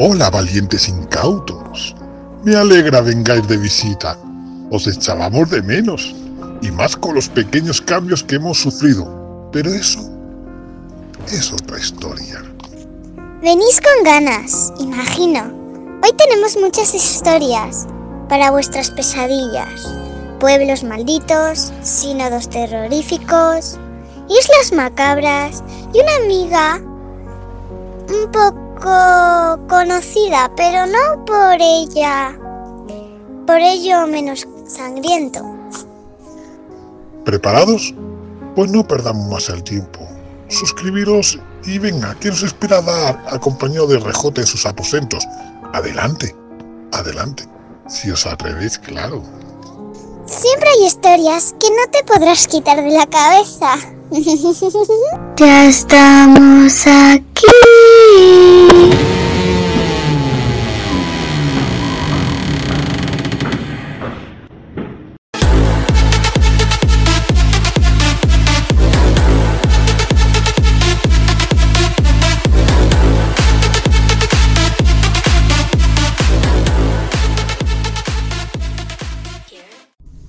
Hola, valientes incautos. Me alegra vengáis de visita. Os echábamos de menos, y más con los pequeños cambios que hemos sufrido. Pero eso es otra historia. Venís con ganas, imagino. Hoy tenemos muchas historias para vuestras pesadillas. Pueblos malditos, sínodos terroríficos, islas macabras y una amiga un poco conocida, pero no por ella, por ello menos sangriento. ¿Preparados? Pues no perdamos más el tiempo. Suscribiros y venga, que os espera dar acompañado de Rejote en sus aposentos. Adelante, adelante. Si os atrevéis, claro. Siempre hay historias que no te podrás quitar de la cabeza. ya estamos aquí.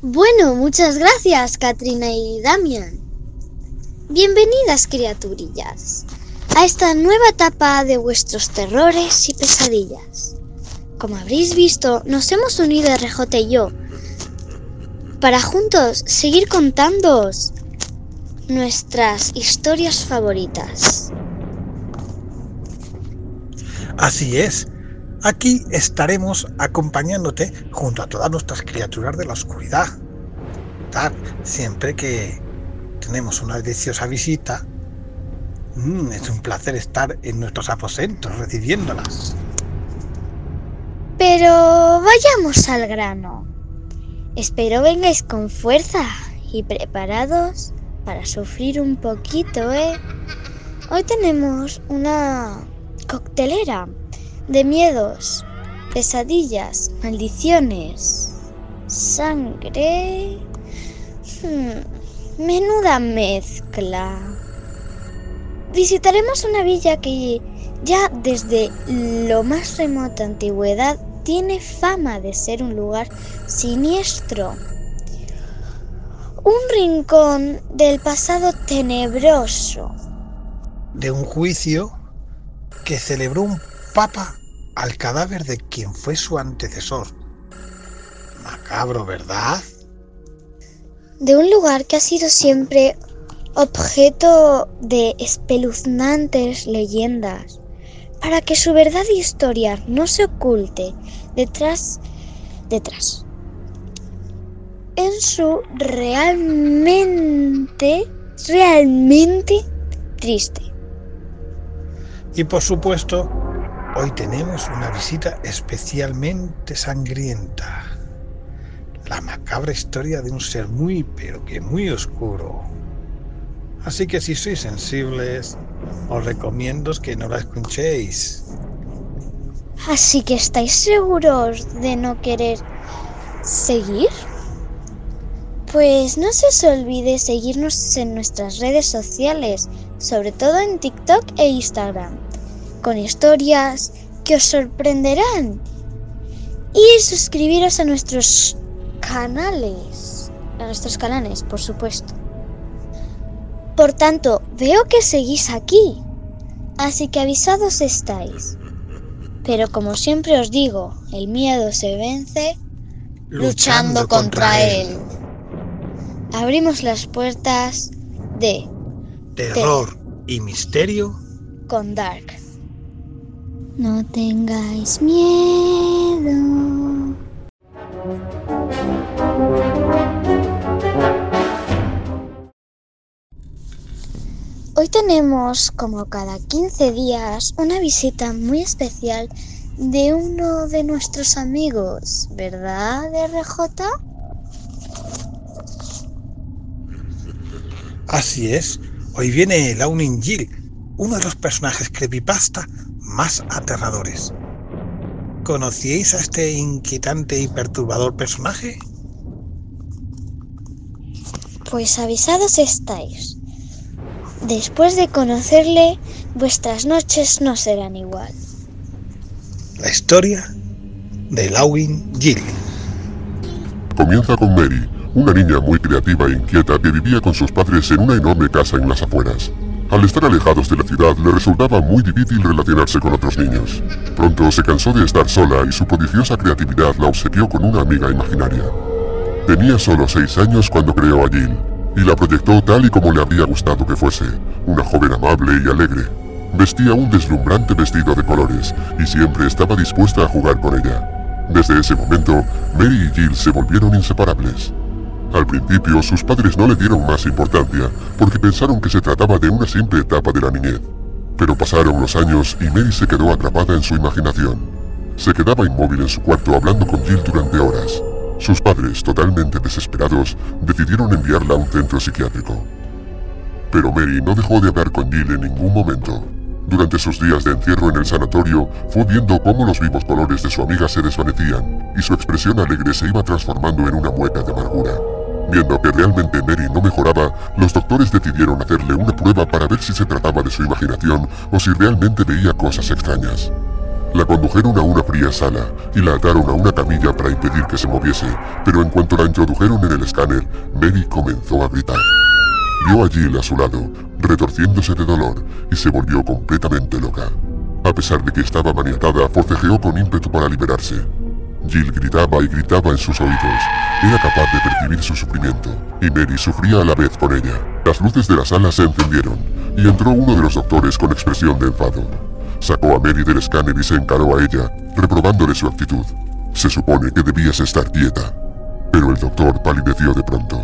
Bueno, muchas gracias, Katrina y Damian. Bienvenidas, criaturillas, a esta nueva etapa de vuestros terrores y pesadillas. Como habréis visto, nos hemos unido RJ y yo para juntos seguir contándoos nuestras historias favoritas. Así es. Aquí estaremos acompañándote junto a todas nuestras criaturas de la oscuridad. Siempre que tenemos una deliciosa visita, mm, es un placer estar en nuestros aposentos recibiéndolas. Pero vayamos al grano. Espero vengáis con fuerza y preparados para sufrir un poquito, ¿eh? Hoy tenemos una coctelera de miedos, pesadillas, maldiciones, sangre. Hmm, menuda mezcla. Visitaremos una villa que ya desde lo más remota antigüedad tiene fama de ser un lugar siniestro. Un rincón del pasado tenebroso. De un juicio que celebró un papa al cadáver de quien fue su antecesor. Macabro, ¿verdad? De un lugar que ha sido siempre objeto de espeluznantes leyendas, para que su verdad y historia no se oculte detrás, detrás, en su realmente, realmente triste. Y por supuesto, Hoy tenemos una visita especialmente sangrienta. La macabra historia de un ser muy, pero que muy oscuro. Así que si sois sensibles, os recomiendo que no la escuchéis. Así que estáis seguros de no querer seguir? Pues no se os olvide seguirnos en nuestras redes sociales, sobre todo en TikTok e Instagram con historias que os sorprenderán. Y suscribiros a nuestros canales, a nuestros canales, por supuesto. Por tanto, veo que seguís aquí, así que avisados estáis. Pero como siempre os digo, el miedo se vence luchando, contra, él. Abrimos las puertas de terror y misterio con Dark. No tengáis miedo. Hoy tenemos, como cada 15 días, una visita muy especial de uno de nuestros amigos, ¿verdad, RJ? Así es. Hoy viene Launin Jill, uno de los personajes creepypasta más aterradores. ¿Conocíais a este inquietante y perturbador personaje? Pues avisados estáis. Después de conocerle, vuestras noches no serán igual. la historia de Lawin Jill. Comienza con Mary, una niña muy creativa e inquieta que vivía con sus padres en una enorme casa en las afueras. Al estar alejados de la ciudad le resultaba muy difícil relacionarse con otros niños. Pronto se cansó de estar sola y su prodigiosa creatividad la obsequió con una amiga imaginaria. Tenía solo seis años cuando creó a Jill, y la proyectó tal y como le habría gustado que fuese, una joven amable y alegre. Vestía un deslumbrante vestido de colores y siempre estaba dispuesta a jugar con ella. Desde ese momento, Mary y Jill se volvieron inseparables. Al principio sus padres no le dieron más importancia porque pensaron que se trataba de una simple etapa de la niñez. Pero pasaron los años y Mary se quedó atrapada en su imaginación. Se quedaba inmóvil en su cuarto hablando con Jill durante horas. Sus padres, totalmente desesperados, decidieron enviarla a un centro psiquiátrico. Pero Mary no dejó de hablar con Jill en ningún momento. Durante sus días de encierro en el sanatorio, fue viendo cómo los vivos colores de su amiga se desvanecían y su expresión alegre se iba transformando en una mueca de amargura. Viendo que realmente Mary no mejoraba, los doctores decidieron hacerle una prueba para ver si se trataba de su imaginación o si realmente veía cosas extrañas. La condujeron a una fría sala y la ataron a una camilla para impedir que se moviese, pero en cuanto la introdujeron en el escáner, Mary comenzó a gritar. Vio a Jill a su lado, retorciéndose de dolor, y se volvió completamente loca. A pesar de que estaba maniatada, forcejeó con ímpetu para liberarse. Jill gritaba y gritaba en sus oídos. Era capaz de percibir su sufrimiento, y Mary sufría a la vez con ella. Las luces de la sala se encendieron, y entró uno de los doctores con expresión de enfado. Sacó a Mary del escáner y se encaró a ella, reprobándole su actitud. Se supone que debías estar quieta. Pero el doctor palideció de pronto.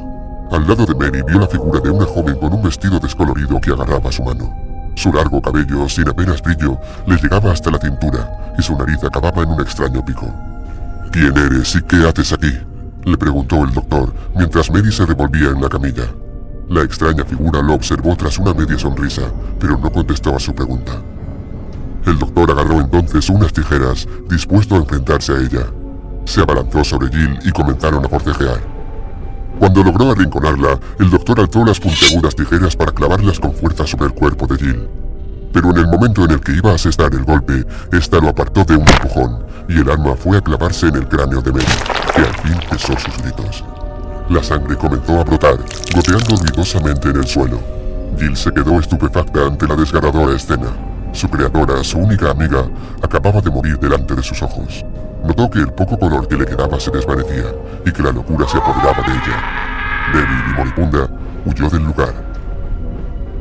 Al lado de Mary vio la figura de una joven con un vestido descolorido que agarraba su mano. Su largo cabello, sin apenas brillo, le llegaba hasta la cintura y su nariz acababa en un extraño pico. ¿Quién eres y qué haces aquí? le preguntó el doctor mientras Mary se revolvía en la camilla. La extraña figura lo observó tras una media sonrisa, pero no contestó a su pregunta. El doctor agarró entonces unas tijeras, dispuesto a enfrentarse a ella. Se abalanzó sobre Jill y comenzaron a forcejear. Cuando logró arrinconarla, el doctor alzó las puntiagudas tijeras para clavarlas con fuerza sobre el cuerpo de Jill. Pero en el momento en el que iba a asestar el golpe, ésta lo apartó de un empujón, y el arma fue a clavarse en el cráneo de Mary, que al fin cesó sus gritos. La sangre comenzó a brotar, goteando ruidosamente en el suelo. Jill se quedó estupefacta ante la desgarradora escena. Su creadora, su única amiga, acababa de morir delante de sus ojos. Notó que el poco color que le quedaba se desvanecía y que la locura se apoderaba de ella. Débil y moribunda, huyó del lugar.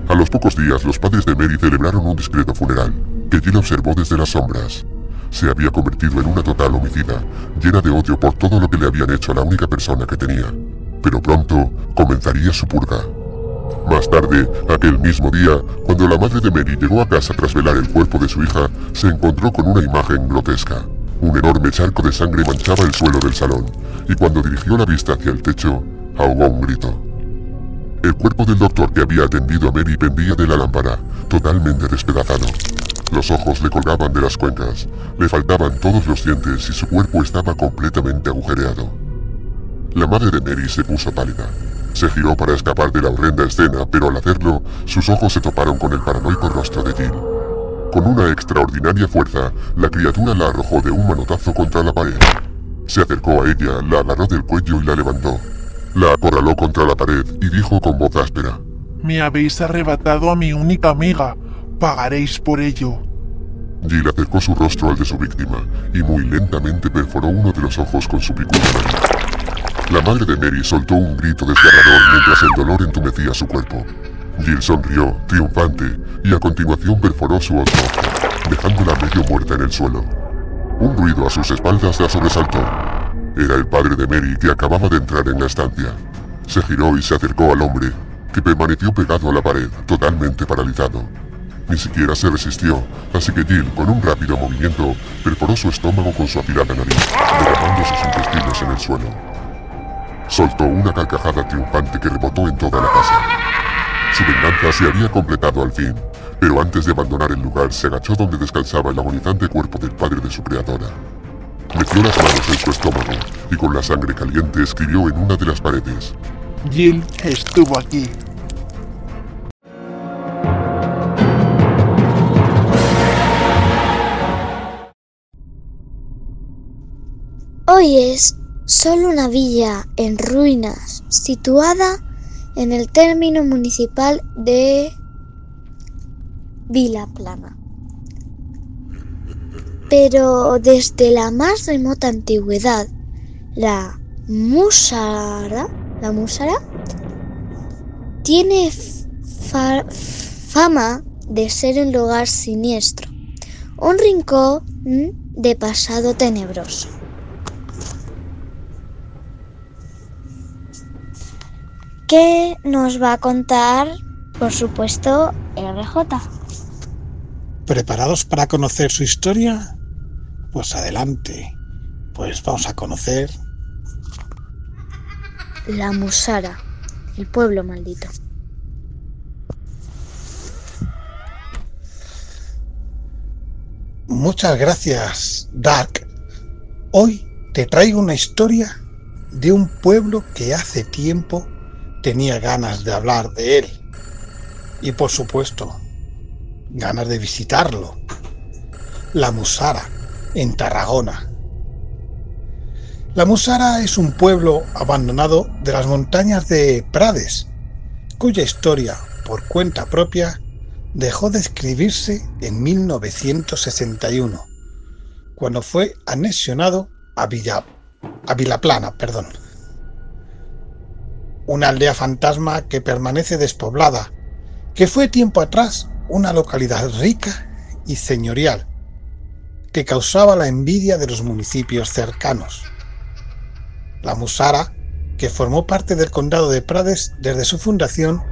A los pocos días, los padres de Mary celebraron un discreto funeral, que Jill observó desde las sombras. Se había convertido en una total homicida, llena de odio por todo lo que le habían hecho a la única persona que tenía. Pero pronto comenzaría su purga. Más tarde, aquel mismo día, cuando la madre de Mary llegó a casa tras velar el cuerpo de su hija, se encontró con una imagen grotesca. Un enorme charco de sangre manchaba el suelo del salón, y cuando dirigió la vista hacia el techo, ahogó un grito. El cuerpo del doctor que había atendido a Mary pendía de la lámpara, totalmente despedazado. Los ojos le colgaban de las cuencas, le faltaban todos los dientes y su cuerpo estaba completamente agujereado. La madre de Mary se puso pálida. Se giró para escapar de la horrenda escena, pero al hacerlo, sus ojos se toparon con el paranoico rostro de Jill. Con una extraordinaria fuerza, la criatura la arrojó de un manotazo contra la pared. Se acercó a ella, la agarró del cuello y la levantó. La acorraló contra la pared y dijo con voz áspera. Me habéis arrebatado a mi única amiga. Pagaréis por ello. Jill acercó su rostro al de su víctima y muy lentamente perforó uno de los ojos con su nariz. La madre de Mary soltó un grito desgarrador mientras el dolor entumecía su cuerpo. Jill sonrió, triunfante, y a continuación perforó su otro ojo, dejándola medio muerta en el suelo. Un ruido a sus espaldas la sobresaltó. Era el padre de Mary que acababa de entrar en la estancia. Se giró y se acercó al hombre, que permaneció pegado a la pared, totalmente paralizado. Ni siquiera se resistió, así que Jill, con un rápido movimiento, perforó su estómago con su afilada nariz, derramando sus intestinos en el suelo. Soltó una carcajada triunfante que rebotó en toda la casa. Su venganza se había completado al fin, pero antes de abandonar el lugar se agachó donde descansaba el agonizante cuerpo del padre de su creadora. Metió las manos en su estómago y con la sangre caliente escribió en una de las paredes. Jill estuvo aquí. Hoy es solo una villa en ruinas situada en el término municipal de Vilaplana. Pero desde la más remota antigüedad, la Musara, la Musara tiene fa- fama de ser un lugar siniestro, un rincón de pasado tenebroso. ¿Qué nos va a contar, por supuesto, RJ? ¿Preparados para conocer su historia? Pues adelante. Pues vamos a conocer La Musara, el pueblo maldito. Muchas gracias, Dark. Hoy te traigo una historia de un pueblo que hace tiempo tenía ganas de hablar de él. Y por supuesto, ganas de visitarlo. La Musara, en Tarragona. La Musara es un pueblo abandonado de las montañas de Prades, cuya historia, por cuenta propia, dejó de escribirse en 1961, cuando fue anexionado a Villa a Vilaplana, perdón. Una aldea fantasma que permanece despoblada, que fue tiempo atrás una localidad rica y señorial, que causaba la envidia de los municipios cercanos. La Musara, que formó parte del condado de Prades desde su fundación,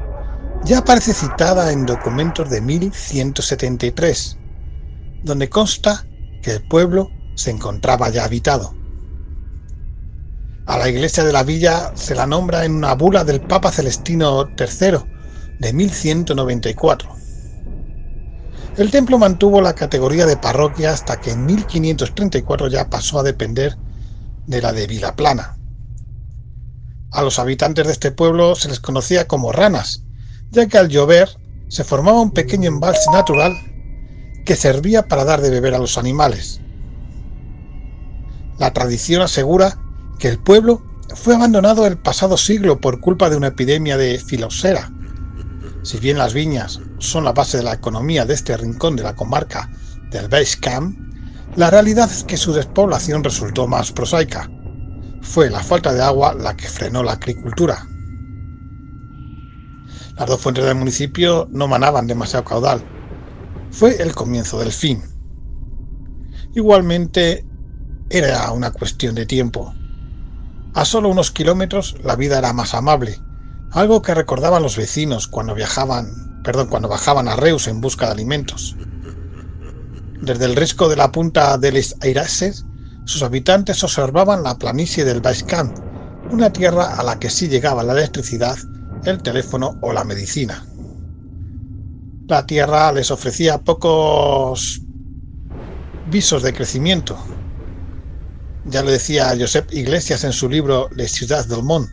ya aparece citada en documentos de 1173, donde consta que el pueblo se encontraba ya habitado. A la iglesia de la villa se la nombra en una bula del Papa Celestino III de 1194. El templo mantuvo la categoría de parroquia hasta que en 1534 ya pasó a depender de la de Vilaplana. A los habitantes de este pueblo se les conocía como ranas, ya que al llover se formaba un pequeño embalse natural que servía para dar de beber a los animales. La tradición asegura que el pueblo fue abandonado el pasado siglo por culpa de una epidemia de filosera. Si bien las viñas son la base de la economía de este rincón de la comarca del Baix Camp, la realidad es que su despoblación resultó más prosaica. Fue la falta de agua la que frenó la agricultura. Las dos fuentes del municipio no manaban demasiado caudal. Fue el comienzo del fin. Igualmente, era una cuestión de tiempo. A solo unos kilómetros la vida era más amable, algo que recordaban los vecinos cuando viajaban, perdón, cuando bajaban a Reus en busca de alimentos. Desde el risco de la punta de Les Airases, sus habitantes observaban la planicie del Baixcamp, una tierra a la que sí llegaba la electricidad, el teléfono o la medicina. La tierra les ofrecía pocos visos de crecimiento. Ya lo decía Josep Iglesias en su libro Les Ciudades del Món.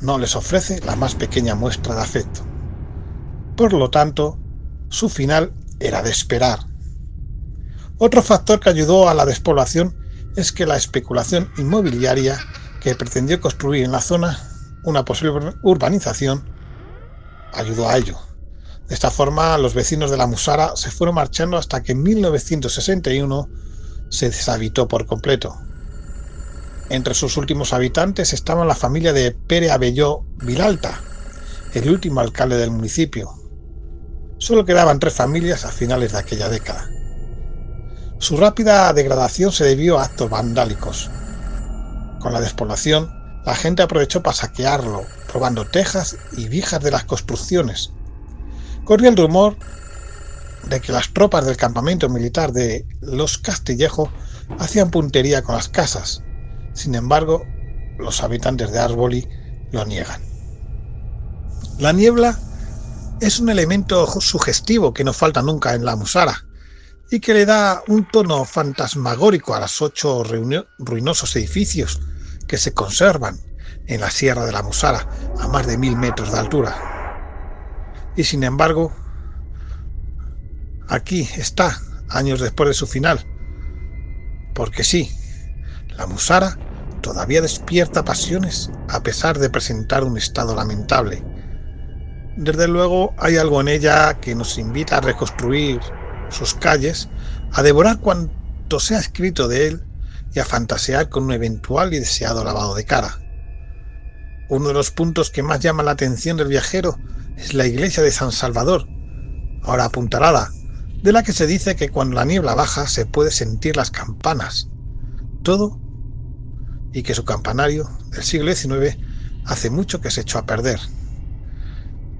No les ofrece la más pequeña muestra de afecto. Por lo tanto, su final era de esperar. Otro factor que ayudó a la despoblación es que la especulación inmobiliaria que pretendió construir en la zona una posible urbanización ayudó a ello. De esta forma, los vecinos de la Musara se fueron marchando hasta que en 1961 se deshabitó por completo. Entre sus últimos habitantes estaba la familia de Pere Abelló Vilalta, el último alcalde del municipio. Solo quedaban tres familias a finales de aquella década. Su rápida degradación se debió a actos vandálicos. Con la despoblación, la gente aprovechó para saquearlo, robando tejas y vijas de las construcciones. Corría el rumor de que las tropas del campamento militar de Los Castillejo hacían puntería con las casas. Sin embargo, los habitantes de Arboli lo niegan. La niebla es un elemento sugestivo que no falta nunca en la Musara y que le da un tono fantasmagórico a los ocho ruinosos edificios que se conservan en la Sierra de la Musara a más de mil metros de altura. Y sin embargo, aquí está, años después de su final. Porque sí, La Musara todavía despierta pasiones a pesar de presentar un estado lamentable. Desde luego hay algo en ella que nos invita a reconstruir sus calles, a devorar cuanto se ha escrito de él y a fantasear con un eventual y deseado lavado de cara. Uno de los puntos que más llama la atención del viajero es la iglesia de San Salvador, ahora apuntalada, de la que se dice que cuando la niebla baja se puede sentir las campanas. Todo y que su campanario del siglo XIX hace mucho que se echó a perder.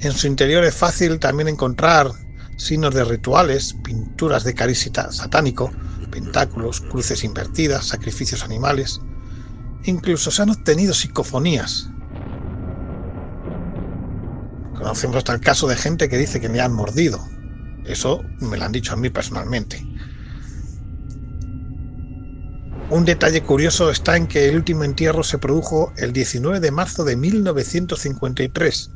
En su interior es fácil también encontrar signos de rituales, pinturas de cariz satánico, pentáculos, cruces invertidas, sacrificios animales. Incluso se han obtenido psicofonías. Conocemos hasta el caso de gente que dice que me han mordido. Eso me lo han dicho a mí personalmente. Un detalle curioso está en que el último entierro se produjo el 19 de marzo de 1953.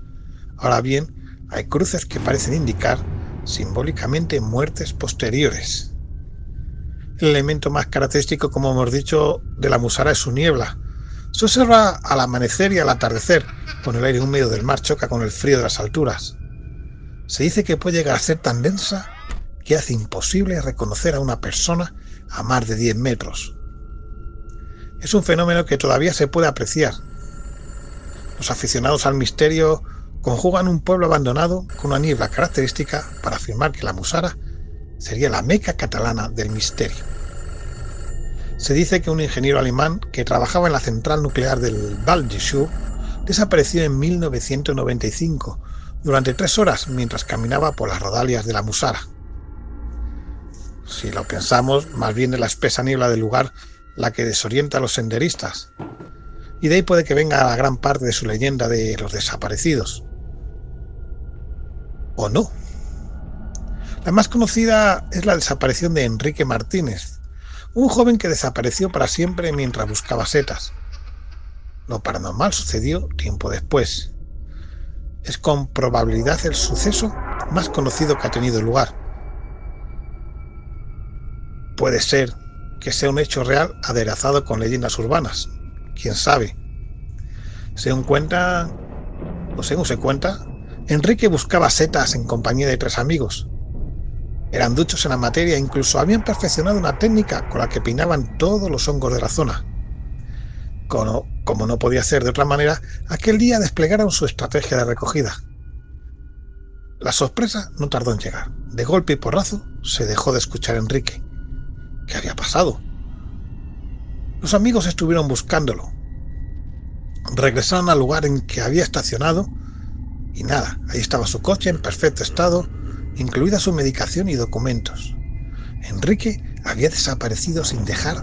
Ahora bien, hay cruces que parecen indicar simbólicamente muertes posteriores. El elemento más característico, como hemos dicho, de la musara es su niebla. Se observa al amanecer y al atardecer, con el aire húmedo del mar choca con el frío de las alturas. Se dice que puede llegar a ser tan densa que hace imposible reconocer a una persona a más de 10 metros es un fenómeno que todavía se puede apreciar. Los aficionados al misterio conjugan un pueblo abandonado con una niebla característica para afirmar que la Musara sería la meca catalana del misterio. Se dice que un ingeniero alemán que trabajaba en la central nuclear del Val desapareció en 1995 durante tres horas mientras caminaba por las rodalias de la Musara. Si lo pensamos, más bien de la espesa niebla del lugar la que desorienta a los senderistas. Y de ahí puede que venga la gran parte de su leyenda de los desaparecidos. O no. La más conocida es la desaparición de Enrique Martínez, un joven que desapareció para siempre mientras buscaba setas. Lo paranormal sucedió tiempo después. Es con probabilidad el suceso más conocido que ha tenido lugar. Puede ser que sea un hecho real aderezado con leyendas urbanas. Quién sabe. Según cuenta, o según se cuenta, Enrique buscaba setas en compañía de tres amigos. Eran duchos en la materia e incluso habían perfeccionado una técnica con la que pinaban todos los hongos de la zona. Como no podía ser de otra manera, aquel día desplegaron su estrategia de recogida. La sorpresa no tardó en llegar. De golpe y porrazo se dejó de escuchar Enrique. ¿Qué había pasado? Los amigos estuvieron buscándolo. Regresaron al lugar en que había estacionado y nada, ahí estaba su coche en perfecto estado, incluida su medicación y documentos. Enrique había desaparecido sin dejar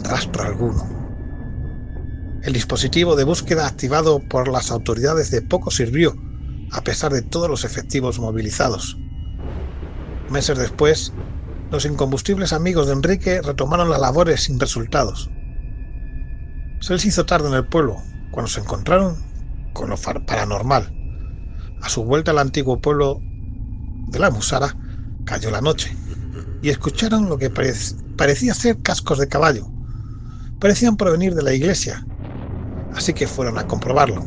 rastro alguno. El dispositivo de búsqueda activado por las autoridades de poco sirvió, a pesar de todos los efectivos movilizados. Meses después, los incombustibles amigos de Enrique retomaron las labores sin resultados. Se les hizo tarde en el pueblo, cuando se encontraron con lo paranormal. A su vuelta al antiguo pueblo de la Musara, cayó la noche, y escucharon lo que parecía ser cascos de caballo. Parecían provenir de la iglesia, así que fueron a comprobarlo.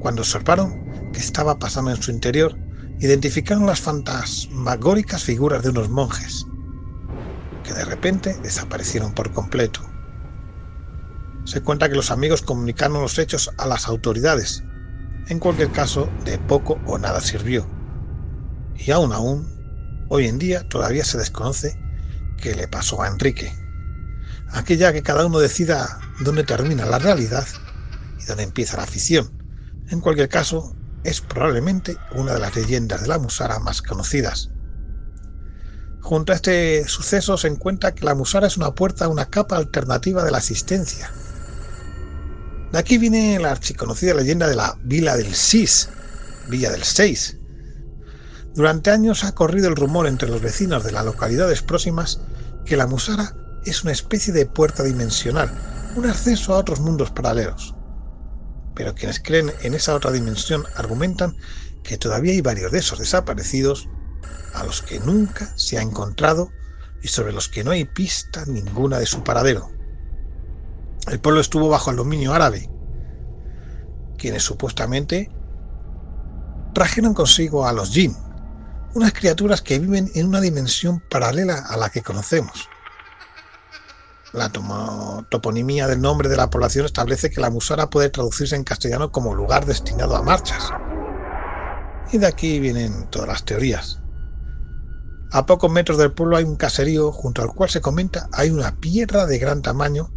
Cuando observaron que estaba pasando en su interior, identificaron las fantasmagóricas figuras de unos monjes, que de repente desaparecieron por completo. Se cuenta que los amigos comunicaron los hechos a las autoridades. En cualquier caso, de poco o nada sirvió. Y aún aún, hoy en día todavía se desconoce qué le pasó a Enrique. Aquí ya que cada uno decida dónde termina la realidad y dónde empieza la ficción. En cualquier caso, es probablemente una de las leyendas de la Musara más conocidas. Junto a este suceso se encuentra que la Musara es una puerta a una capa alternativa de la existencia. De aquí viene la archiconocida leyenda de la Villa del Sis, Villa del Seis. Durante años ha corrido el rumor entre los vecinos de las localidades próximas que la Musara es una especie de puerta dimensional, un acceso a otros mundos paralelos pero quienes creen en esa otra dimensión argumentan que todavía hay varios de esos desaparecidos a los que nunca se ha encontrado y sobre los que no hay pista ninguna de su paradero. el pueblo estuvo bajo el dominio árabe, quienes supuestamente trajeron consigo a los jinn, unas criaturas que viven en una dimensión paralela a la que conocemos. La toponimia del nombre de la población establece que la Musara puede traducirse en castellano como lugar destinado a marchas. Y de aquí vienen todas las teorías. A pocos metros del pueblo hay un caserío junto al cual se comenta hay una piedra de gran tamaño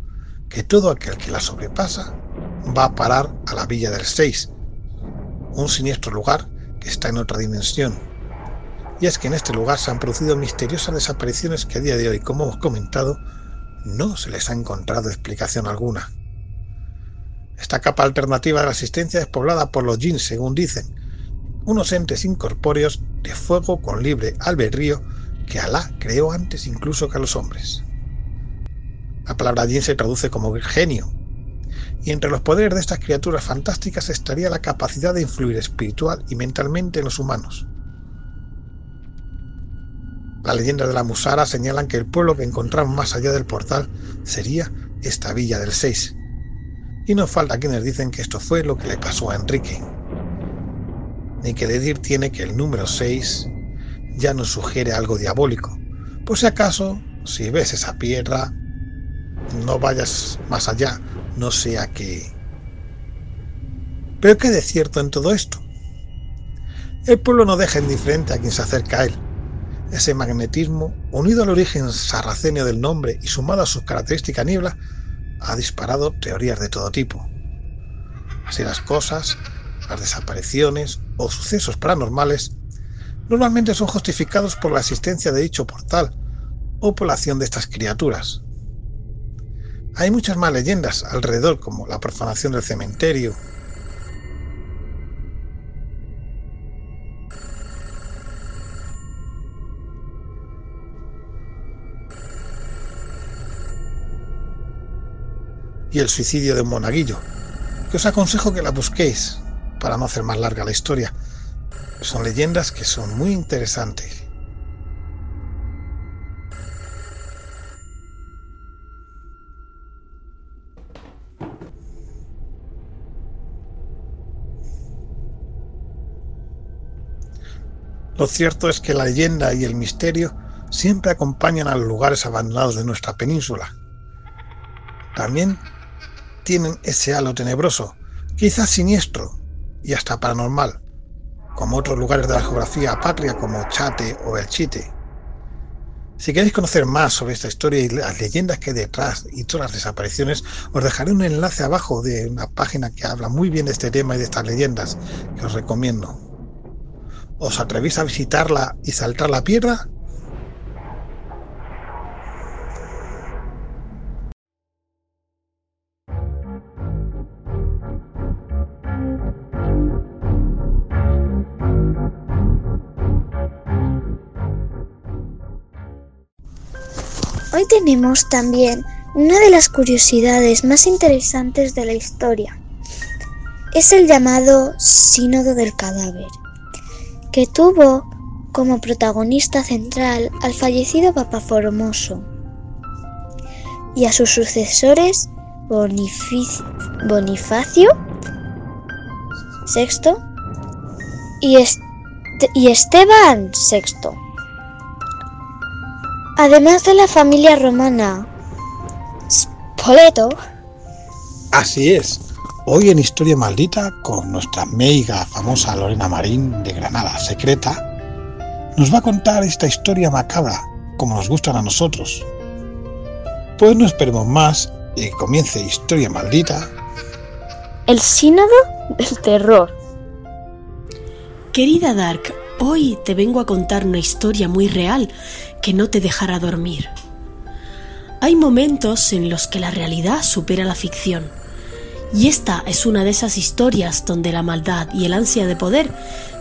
que todo aquel que la sobrepasa va a parar a la Villa del Seis, un siniestro lugar que está en otra dimensión. Y es que en este lugar se han producido misteriosas desapariciones que a día de hoy, como hemos comentado, no se les ha encontrado explicación alguna. Esta capa alternativa de la existencia es poblada por los Jin, según dicen, unos entes incorpóreos de fuego con libre albedrío que Alá creó antes incluso que a los hombres. La palabra Jin se traduce como genio, y entre los poderes de estas criaturas fantásticas estaría la capacidad de influir espiritual y mentalmente en los humanos. Las leyendas de la Musara señalan que el pueblo que encontramos más allá del portal sería esta villa del 6. Y no falta quienes dicen que esto fue lo que le pasó a Enrique. Ni que decir tiene que el número 6 ya nos sugiere algo diabólico. Por si acaso, si ves esa piedra, no vayas más allá, no sea que... Pero ¿qué de cierto en todo esto? El pueblo no deja indiferente a quien se acerca a él. Ese magnetismo, unido al origen sarraceno del nombre y sumado a sus características niebla, ha disparado teorías de todo tipo. Así las cosas, las desapariciones o sucesos paranormales normalmente son justificados por la existencia de dicho portal o por la acción de estas criaturas. Hay muchas más leyendas alrededor, como la profanación del cementerio, y el suicidio de un monaguillo, que os aconsejo que la busquéis para no hacer más larga la historia. Son leyendas que son muy interesantes. Lo cierto es que la leyenda y el misterio siempre acompañan a los lugares abandonados de nuestra península. También tienen ese halo tenebroso, quizás siniestro y hasta paranormal, como otros lugares de la geografía patria como Chate o El Chite. Si queréis conocer más sobre esta historia y las leyendas que hay detrás y todas las desapariciones, os dejaré un enlace abajo de una página que habla muy bien de este tema y de estas leyendas, que os recomiendo. ¿Os atrevís a visitarla y saltar la piedra? Tenemos también una de las curiosidades más interesantes de la historia. Es el llamado Sínodo del Cadáver, que tuvo como protagonista central al fallecido Papa Formoso y a sus sucesores Bonifacio VI y, y Esteban VI además de la familia romana Spoleto. Así es. Hoy en Historia Maldita, con nuestra meiga famosa Lorena Marín de Granada Secreta, nos va a contar esta historia macabra, como nos gustan a nosotros. Pues no esperemos más y comience Historia Maldita. El sínodo del terror. Querida Dark, hoy te vengo a contar una historia muy real que no te dejará dormir. Hay momentos en los que la realidad supera la ficción. Y esta es una de esas historias donde la maldad y el ansia de poder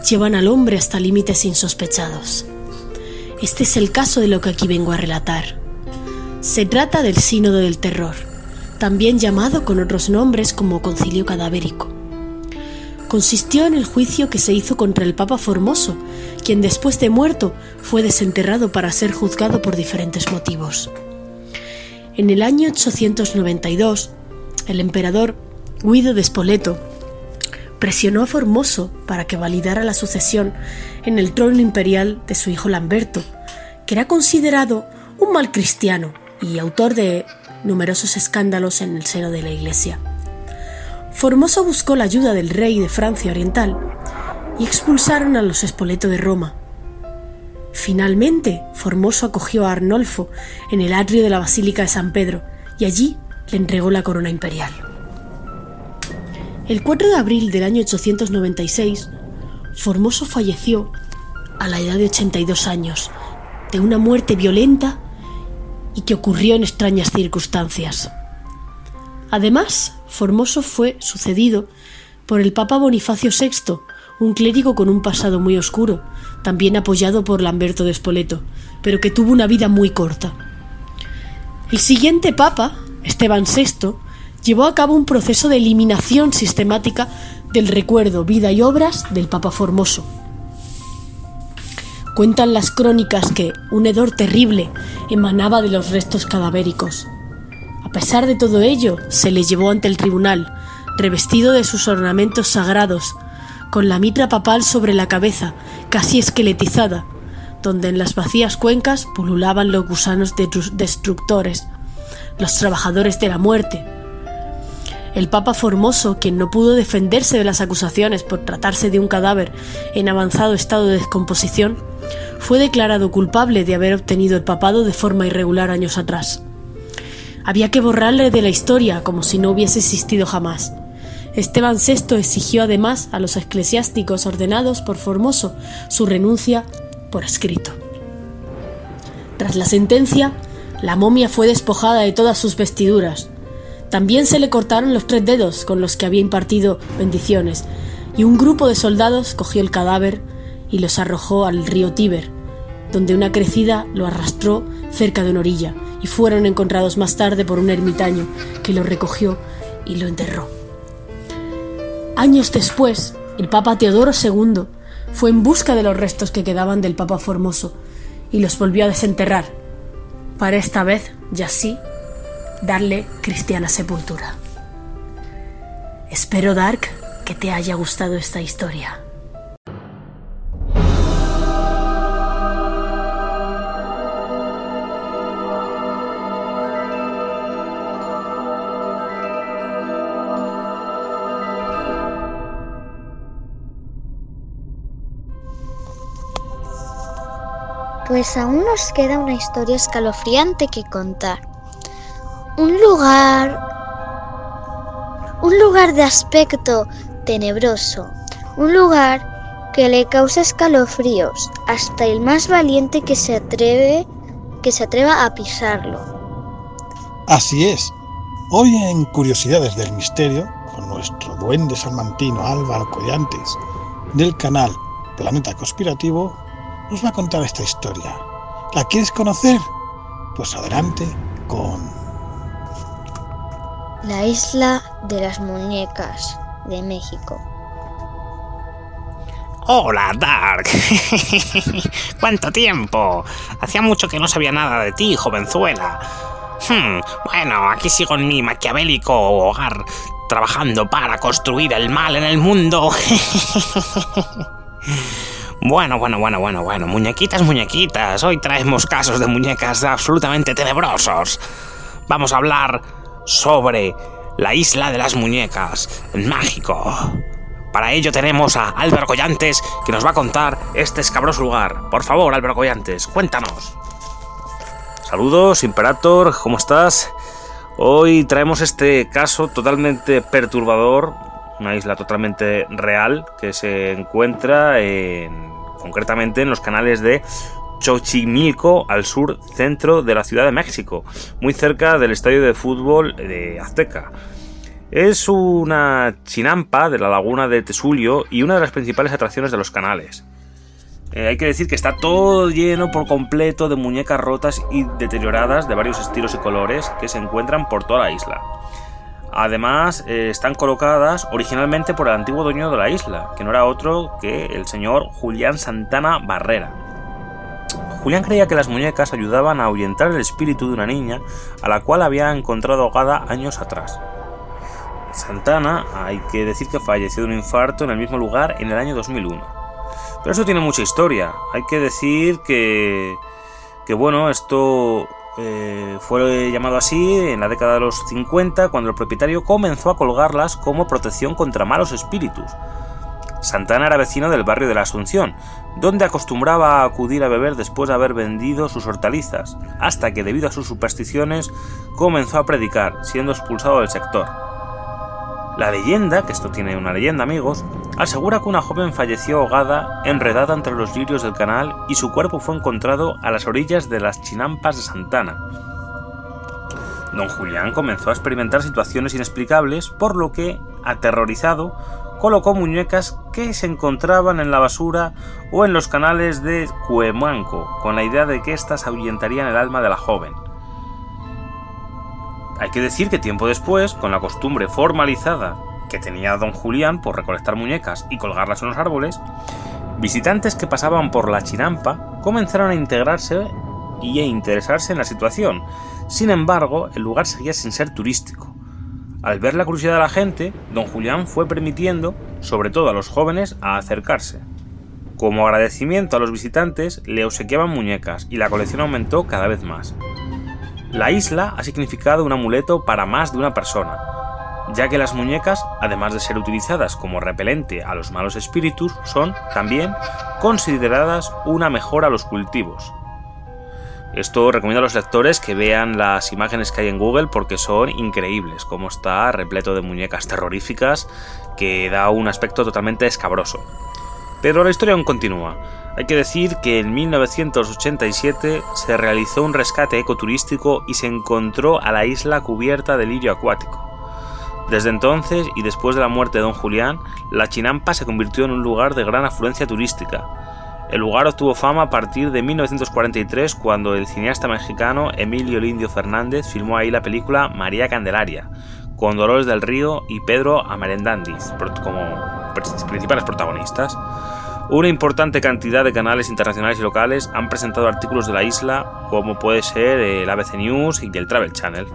llevan al hombre hasta límites insospechados. Este es el caso de lo que aquí vengo a relatar. Se trata del Sínodo del Terror, también llamado con otros nombres como Concilio Cadavérico consistió en el juicio que se hizo contra el Papa Formoso, quien después de muerto fue desenterrado para ser juzgado por diferentes motivos. En el año 892, el emperador Guido de Spoleto presionó a Formoso para que validara la sucesión en el trono imperial de su hijo Lamberto, que era considerado un mal cristiano y autor de numerosos escándalos en el seno de la Iglesia. Formoso buscó la ayuda del rey de Francia Oriental y expulsaron a los Espoleto de Roma. Finalmente, Formoso acogió a Arnolfo en el atrio de la Basílica de San Pedro y allí le entregó la corona imperial. El 4 de abril del año 896, Formoso falleció a la edad de 82 años de una muerte violenta y que ocurrió en extrañas circunstancias. Además, Formoso fue sucedido por el Papa Bonifacio VI, un clérigo con un pasado muy oscuro, también apoyado por Lamberto de Spoleto, pero que tuvo una vida muy corta. El siguiente Papa, Esteban VI, llevó a cabo un proceso de eliminación sistemática del recuerdo, vida y obras del Papa Formoso. Cuentan las crónicas que un hedor terrible emanaba de los restos cadavéricos. Pesar de todo ello, se le llevó ante el tribunal, revestido de sus ornamentos sagrados, con la mitra papal sobre la cabeza, casi esqueletizada, donde en las vacías cuencas pululaban los gusanos destructores, los trabajadores de la muerte, el Papa Formoso, quien no pudo defenderse de las acusaciones por tratarse de un cadáver en avanzado estado de descomposición, fue declarado culpable de haber obtenido el papado de forma irregular años atrás. Había que borrarle de la historia como si no hubiese existido jamás. Esteban VI exigió además a los eclesiásticos ordenados por Formoso su renuncia por escrito. Tras la sentencia, la momia fue despojada de todas sus vestiduras, también se le cortaron los tres dedos con los que había impartido bendiciones, y un grupo de soldados cogió el cadáver y los arrojó al río Tíber, donde una crecida lo arrastró cerca de una orilla, y fueron encontrados más tarde por un ermitaño que lo recogió y lo enterró. Años después, el Papa Teodoro II fue en busca de los restos que quedaban del Papa Formoso y los volvió a desenterrar, para esta vez, ya sí, darle cristiana sepultura. Espero, Dark, que te haya gustado esta historia. Pues aún nos queda una historia escalofriante que contar un lugar, un lugar de aspecto tenebroso, un lugar que le causa escalofríos hasta el más valiente que se atreve, que se atreva a pisarlo. Así es. Hoy en Curiosidades del Misterio, con nuestro duende salmantino Álvaro Collantes, del canal Planeta Conspirativo, nos va a contar esta historia. ¿La quieres conocer? Pues adelante con la isla de las muñecas de México. Hola, Dark. ¿Cuánto tiempo? Hacía mucho que no sabía nada de ti, jovenzuela. Hmm, bueno, aquí sigo en mi maquiavélico hogar, trabajando para construir el mal en el mundo. Bueno, bueno, bueno, bueno, bueno. Muñequitas, muñequitas. Hoy traemos casos de muñecas absolutamente tenebrosos. Vamos a hablar sobre la isla de las muñecas, mágico. Para ello tenemos a Álvaro Collantes que nos va a contar este escabroso lugar. Por favor, Álvaro Collantes, cuéntanos. Saludos, Imperator, ¿cómo estás? Hoy traemos este caso totalmente perturbador, una isla totalmente real que se encuentra en, concretamente en los canales de Xochimilco, al sur centro de la Ciudad de México, muy cerca del estadio de fútbol de Azteca. Es una chinampa de la laguna de Tesulio y una de las principales atracciones de los canales. Eh, hay que decir que está todo lleno por completo de muñecas rotas y deterioradas de varios estilos y colores que se encuentran por toda la isla. Además, eh, están colocadas originalmente por el antiguo dueño de la isla, que no era otro que el señor Julián Santana Barrera. Julián creía que las muñecas ayudaban a ahuyentar el espíritu de una niña a la cual había encontrado ahogada años atrás. Santana hay que decir que falleció de un infarto en el mismo lugar en el año 2001. Pero eso tiene mucha historia. Hay que decir que, que bueno, esto eh, fue llamado así en la década de los 50 cuando el propietario comenzó a colgarlas como protección contra malos espíritus. Santana era vecino del barrio de la Asunción, donde acostumbraba a acudir a beber después de haber vendido sus hortalizas, hasta que debido a sus supersticiones comenzó a predicar, siendo expulsado del sector. La leyenda, que esto tiene una leyenda amigos, asegura que una joven falleció ahogada, enredada entre los lirios del canal y su cuerpo fue encontrado a las orillas de las chinampas de Santana. Don Julián comenzó a experimentar situaciones inexplicables, por lo que, aterrorizado, colocó muñecas que se encontraban en la basura o en los canales de Cuemanco, con la idea de que éstas ahuyentarían el alma de la joven. Hay que decir que tiempo después, con la costumbre formalizada que tenía don Julián por recolectar muñecas y colgarlas en los árboles, visitantes que pasaban por la chinampa comenzaron a integrarse y a interesarse en la situación. Sin embargo, el lugar seguía sin ser turístico. Al ver la curiosidad de la gente, don Julián fue permitiendo, sobre todo a los jóvenes, a acercarse. Como agradecimiento a los visitantes, le obsequiaban muñecas y la colección aumentó cada vez más. La isla ha significado un amuleto para más de una persona, ya que las muñecas, además de ser utilizadas como repelente a los malos espíritus, son también consideradas una mejora a los cultivos. Esto recomiendo a los lectores que vean las imágenes que hay en Google porque son increíbles, como está repleto de muñecas terroríficas que da un aspecto totalmente escabroso. Pero la historia aún continúa. Hay que decir que en 1987 se realizó un rescate ecoturístico y se encontró a la isla cubierta de lirio acuático. Desde entonces y después de la muerte de don Julián, la Chinampa se convirtió en un lugar de gran afluencia turística. El lugar obtuvo fama a partir de 1943 cuando el cineasta mexicano Emilio Lindio Fernández filmó ahí la película María Candelaria, con Dolores del Río y Pedro Amerendandis como principales protagonistas. Una importante cantidad de canales internacionales y locales han presentado artículos de la isla, como puede ser el ABC News y el Travel Channel.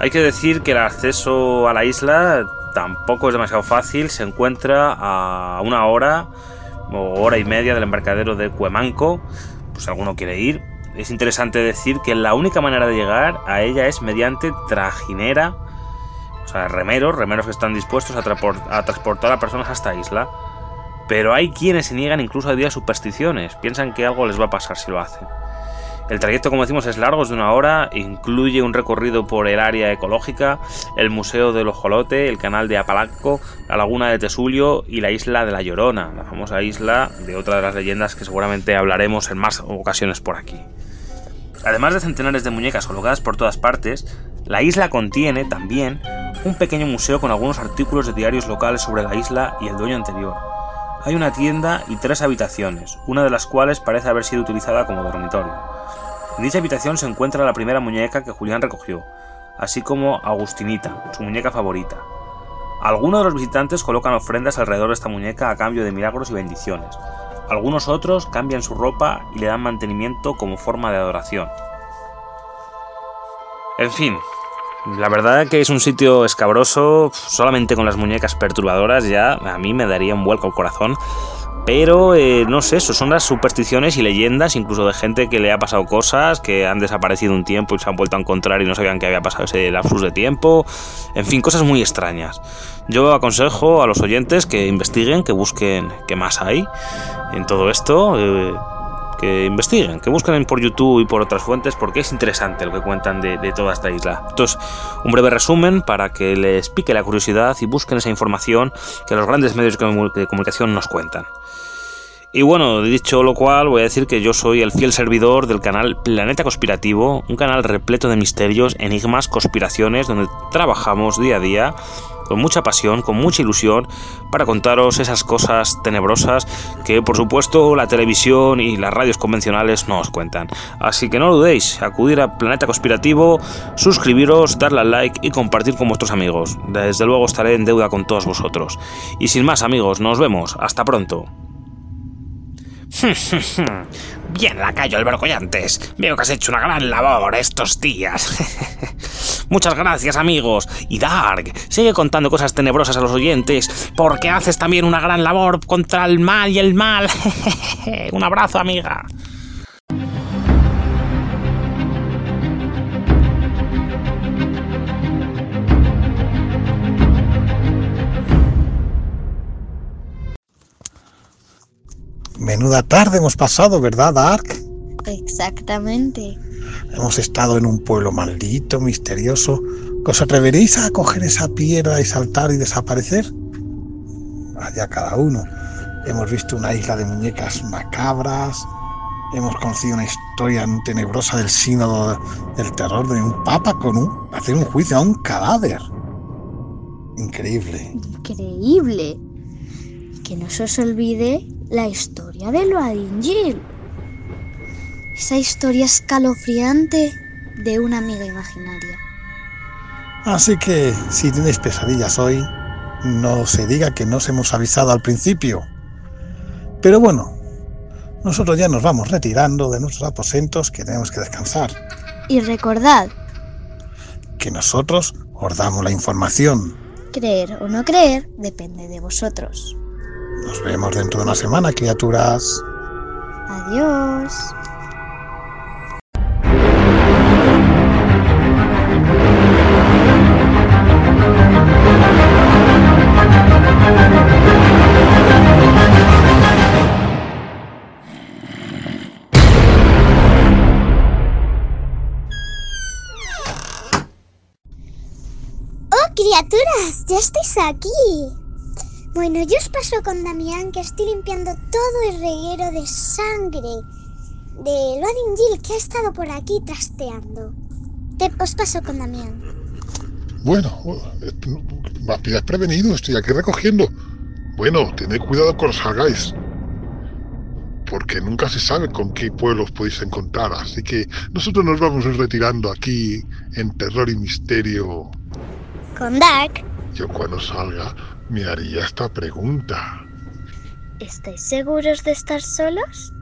Hay que decir que el acceso a la isla tampoco es demasiado fácil, se encuentra a una hora o hora y media del embarcadero de Cuemanco, pues alguno quiere ir. Es interesante decir que la única manera de llegar a ella es mediante trajinera, o sea, remeros, remeros que están dispuestos a, transportar a personas hasta isla. Pero hay quienes se niegan incluso a días supersticiones, piensan que algo les va a pasar si lo hacen. El trayecto, como decimos, es largo, es de una hora, incluye un recorrido por el área ecológica, el Museo del Ojolote, el canal de Apalaco, la laguna de Tesulio y la isla de la Llorona, la famosa isla de otra de las leyendas que seguramente hablaremos en más ocasiones por aquí. Además de centenares de muñecas colocadas por todas partes, la isla contiene también un pequeño museo con algunos artículos de diarios locales sobre la isla y el dueño anterior hay una tienda y tres habitaciones, una de las cuales parece haber sido utilizada como dormitorio. En dicha habitación se encuentra la primera muñeca que Julián recogió, así como Agustinita, su muñeca favorita. Algunos de los visitantes colocan ofrendas alrededor de esta muñeca a cambio de milagros y bendiciones. Algunos otros cambian su ropa y le dan mantenimiento como forma de adoración. En fin, la verdad que es un sitio escabroso, solamente con las muñecas perturbadoras ya a mí me daría un vuelco al corazón. Pero eh, no sé, eso son las supersticiones y leyendas, incluso de gente que le ha pasado cosas, que han desaparecido un tiempo y se han vuelto a encontrar y no sabían que había pasado ese lapsus de tiempo. En fin, cosas muy extrañas. Yo aconsejo a los oyentes que investiguen, que busquen qué más hay en todo esto. Eh, que investiguen, que busquen por YouTube y por otras fuentes porque es interesante lo que cuentan de, toda esta isla. Esto un breve resumen para que les pique la curiosidad y busquen esa información que los grandes medios de comunicación nos cuentan. Y bueno, dicho lo cual, voy a decir que yo soy el fiel servidor del canal Planeta Conspirativo, un canal repleto de misterios, enigmas, conspiraciones, donde trabajamos día a día con mucha pasión, con mucha ilusión, para contaros esas cosas tenebrosas que por supuesto la televisión y las radios convencionales no os cuentan. Así que no dudéis, acudir a Planeta Conspirativo, suscribiros, darle al like y compartir con vuestros amigos. Desde luego estaré en deuda con todos vosotros. Y sin más amigos, nos vemos, hasta pronto. Bien, lacayo Albergoyantes. Veo que has hecho una gran labor estos días. Muchas gracias, amigos. Y Dark, sigue contando cosas tenebrosas a los oyentes, porque haces también una gran labor contra el mal y el mal. Un abrazo, amiga. Menuda tarde hemos pasado, ¿verdad, Dark? Exactamente. Hemos estado en un pueblo maldito, misterioso. ¿Os atreveréis a coger esa piedra y saltar y desaparecer? Allá cada uno. Hemos visto una isla de muñecas macabras. Hemos conocido una historia tenebrosa del sínodo del terror de un papa con un hacer un juicio a un cadáver. Increíble. Increíble. Que no se os olvide la historia de Loadingil. Esa historia escalofriante de una amiga imaginaria. Así que si tienes pesadillas hoy, no se diga que no os hemos avisado al principio. Pero bueno, nosotros ya nos vamos retirando de nuestros aposentos que tenemos que descansar. Y recordad, Que nosotros os damos la información. creer o no creer depende de vosotros. Nos vemos dentro de una semana, criaturas. Adiós. ¡Oh, criaturas! ¡Ya estáis aquí! Bueno, yo os paso con Damián que estoy limpiando todo el reguero de sangre de Loading Jill que ha estado por aquí trasteando. Te, os paso con Damián. Bueno, me pilláis prevenido, estoy aquí recogiendo. Bueno, tened cuidado con los hagáis. Porque nunca se sabe con qué pueblos podéis encontrar. Así que nosotros nos vamos retirando aquí en terror y misterio. Con Dark. Yo cuando salga me haría esta pregunta. ¿Estáis seguros de estar solos?